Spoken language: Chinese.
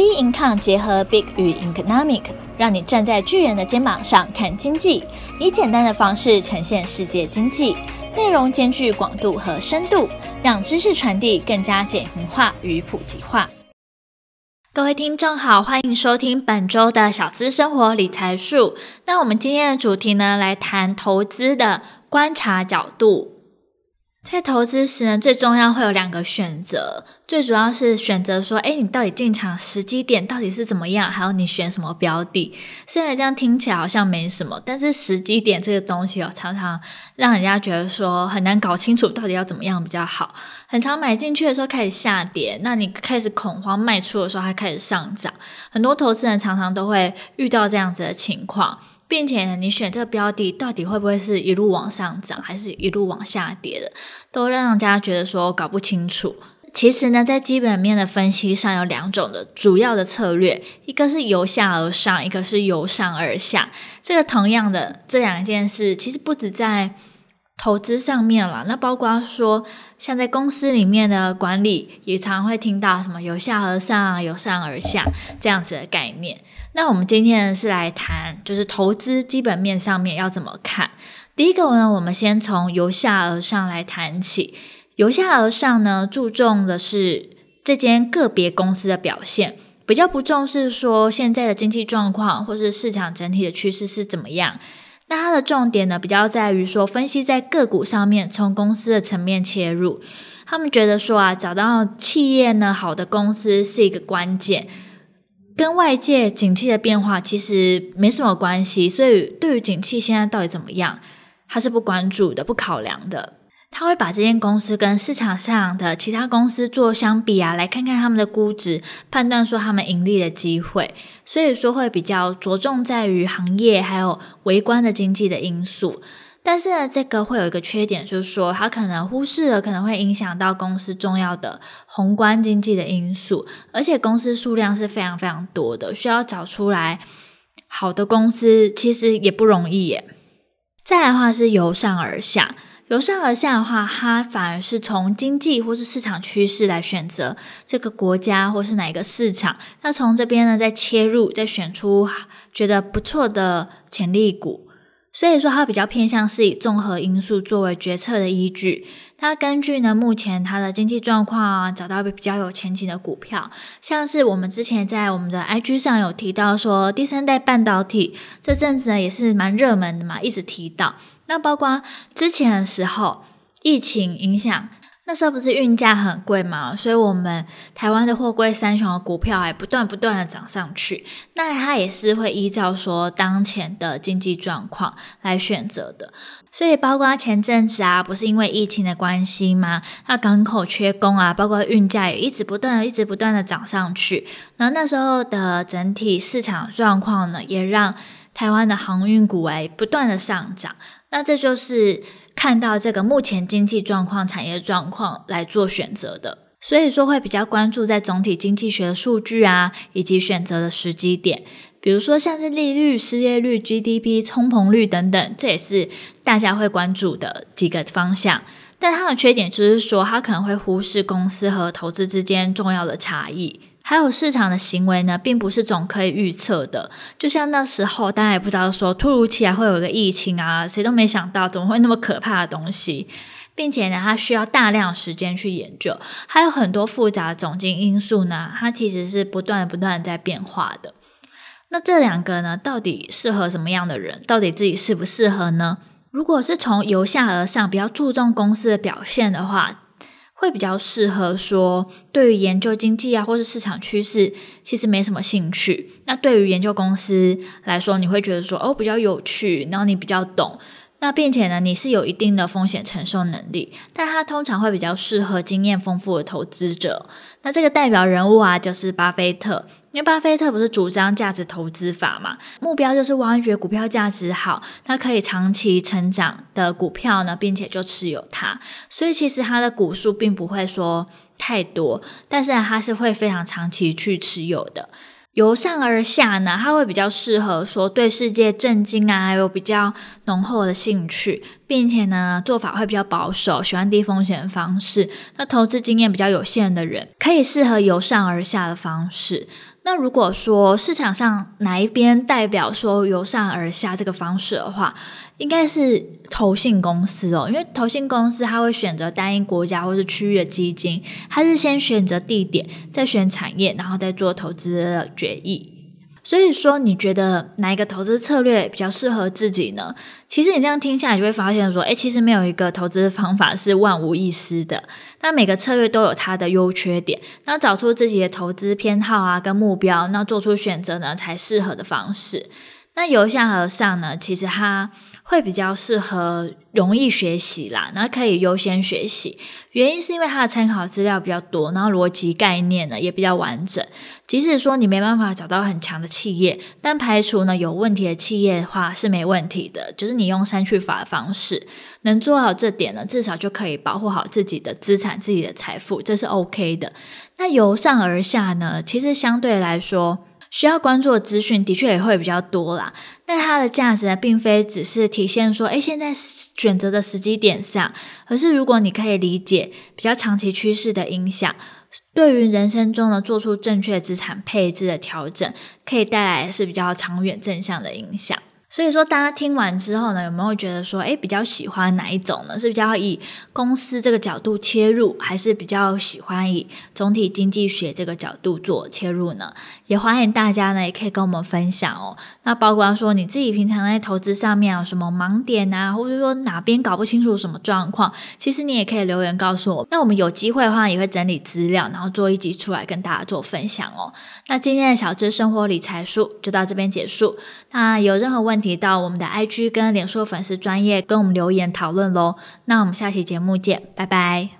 B Income 结合 Big 与 Economic，让你站在巨人的肩膀上看经济，以简单的方式呈现世界经济，内容兼具广度和深度，让知识传递更加简明化与普及化。各位听众好，欢迎收听本周的小资生活理财术。那我们今天的主题呢，来谈投资的观察角度。在投资时呢，最重要会有两个选择，最主要是选择说，诶，你到底进场时机点到底是怎么样，还有你选什么标的。虽然这样听起来好像没什么，但是时机点这个东西哦，常常让人家觉得说很难搞清楚到底要怎么样比较好。很常买进去的时候开始下跌，那你开始恐慌卖出的时候还开始上涨，很多投资人常常都会遇到这样子的情况。并且呢，你选这个标的到底会不会是一路往上涨，还是一路往下跌的，都让人家觉得说搞不清楚。其实呢，在基本面的分析上有两种的主要的策略，一个是由下而上，一个是由上而下。这个同样的这两件事，其实不止在投资上面了，那包括说，像在公司里面的管理，也常会听到什么由下而上、由上而下这样子的概念。那我们今天是来谈，就是投资基本面上面要怎么看。第一个呢，我们先从由下而上来谈起。由下而上呢，注重的是这间个别公司的表现，比较不重视说现在的经济状况或是市场整体的趋势是怎么样。那它的重点呢，比较在于说分析在个股上面，从公司的层面切入。他们觉得说啊，找到企业呢好的公司是一个关键，跟外界景气的变化其实没什么关系。所以对于景气现在到底怎么样，他是不关注的，不考量的。他会把这间公司跟市场上的其他公司做相比啊，来看看他们的估值，判断说他们盈利的机会。所以说会比较着重在于行业还有微观的经济的因素。但是呢，这个会有一个缺点，就是说它可能忽视了可能会影响到公司重要的宏观经济的因素，而且公司数量是非常非常多的，需要找出来好的公司其实也不容易耶。再来的话是由上而下。由上而下的话，它反而是从经济或是市场趋势来选择这个国家或是哪一个市场。那从这边呢，再切入，再选出觉得不错的潜力股。所以说，它比较偏向是以综合因素作为决策的依据。它根据呢目前它的经济状况啊，找到比较有前景的股票。像是我们之前在我们的 IG 上有提到说，第三代半导体这阵子呢也是蛮热门的嘛，一直提到。那包括之前的时候，疫情影响，那时候不是运价很贵嘛，所以我们台湾的货柜三雄的股票还不断不断的涨上去。那它也是会依照说当前的经济状况来选择的。所以包括前阵子啊，不是因为疫情的关系吗？那港口缺工啊，包括运价也一直不断的、一直不断的涨上去。然后那时候的整体市场状况呢，也让台湾的航运股哎不断的上涨。那这就是看到这个目前经济状况、产业状况来做选择的，所以说会比较关注在总体经济学的数据啊，以及选择的时机点，比如说像是利率、失业率、GDP、通膨率等等，这也是大家会关注的几个方向。但它的缺点就是说，它可能会忽视公司和投资之间重要的差异。还有市场的行为呢，并不是总可以预测的。就像那时候，大家也不知道说，突如其来会有一个疫情啊，谁都没想到，怎么会那么可怕的东西，并且呢，它需要大量时间去研究，还有很多复杂的总经因素呢，它其实是不断不断在变化的。那这两个呢，到底适合什么样的人？到底自己适不适合呢？如果是从由下而上，比较注重公司的表现的话。会比较适合说，对于研究经济啊，或是市场趋势，其实没什么兴趣。那对于研究公司来说，你会觉得说，哦，比较有趣，然后你比较懂。那并且呢，你是有一定的风险承受能力，但它通常会比较适合经验丰富的投资者。那这个代表人物啊，就是巴菲特。因为巴菲特不是主张价值投资法嘛，目标就是挖掘股票价值好，它可以长期成长的股票呢，并且就持有它。所以其实它的股数并不会说太多，但是它是会非常长期去持有的。由上而下呢，它会比较适合说对世界震惊啊，还有比较浓厚的兴趣，并且呢，做法会比较保守，喜欢低风险方式。那投资经验比较有限的人，可以适合由上而下的方式。那如果说市场上哪一边代表说由上而下这个方式的话，应该是投信公司哦，因为投信公司它会选择单一国家或是区域的基金，它是先选择地点，再选产业，然后再做投资的决议。所以说，你觉得哪一个投资策略比较适合自己呢？其实你这样听下来，就会发现说，诶，其实没有一个投资方法是万无一失的。那每个策略都有它的优缺点，那找出自己的投资偏好啊，跟目标，那做出选择呢，才适合的方式。那由下而上呢，其实它。会比较适合容易学习啦，然后可以优先学习。原因是因为它的参考资料比较多，然后逻辑概念呢也比较完整。即使说你没办法找到很强的企业，但排除呢有问题的企业的话是没问题的。就是你用删去法的方式，能做好这点呢，至少就可以保护好自己的资产、自己的财富，这是 OK 的。那由上而下呢，其实相对来说。需要关注的资讯的确也会比较多啦，但它的价值呢，并非只是体现说，诶，现在选择的时机点上，而是如果你可以理解比较长期趋势的影响，对于人生中呢做出正确资产配置的调整，可以带来是比较长远正向的影响。所以说，大家听完之后呢，有没有觉得说，诶，比较喜欢哪一种呢？是比较以公司这个角度切入，还是比较喜欢以总体经济学这个角度做切入呢？也欢迎大家呢，也可以跟我们分享哦。那包括说你自己平常在投资上面有什么盲点啊，或者说哪边搞不清楚什么状况，其实你也可以留言告诉我。那我们有机会的话，也会整理资料，然后做一集出来跟大家做分享哦。那今天的小资生活理财术就到这边结束。那有任何问提到我们的 IG 跟脸书粉丝专业跟我们留言讨论喽，那我们下期节目见，拜拜。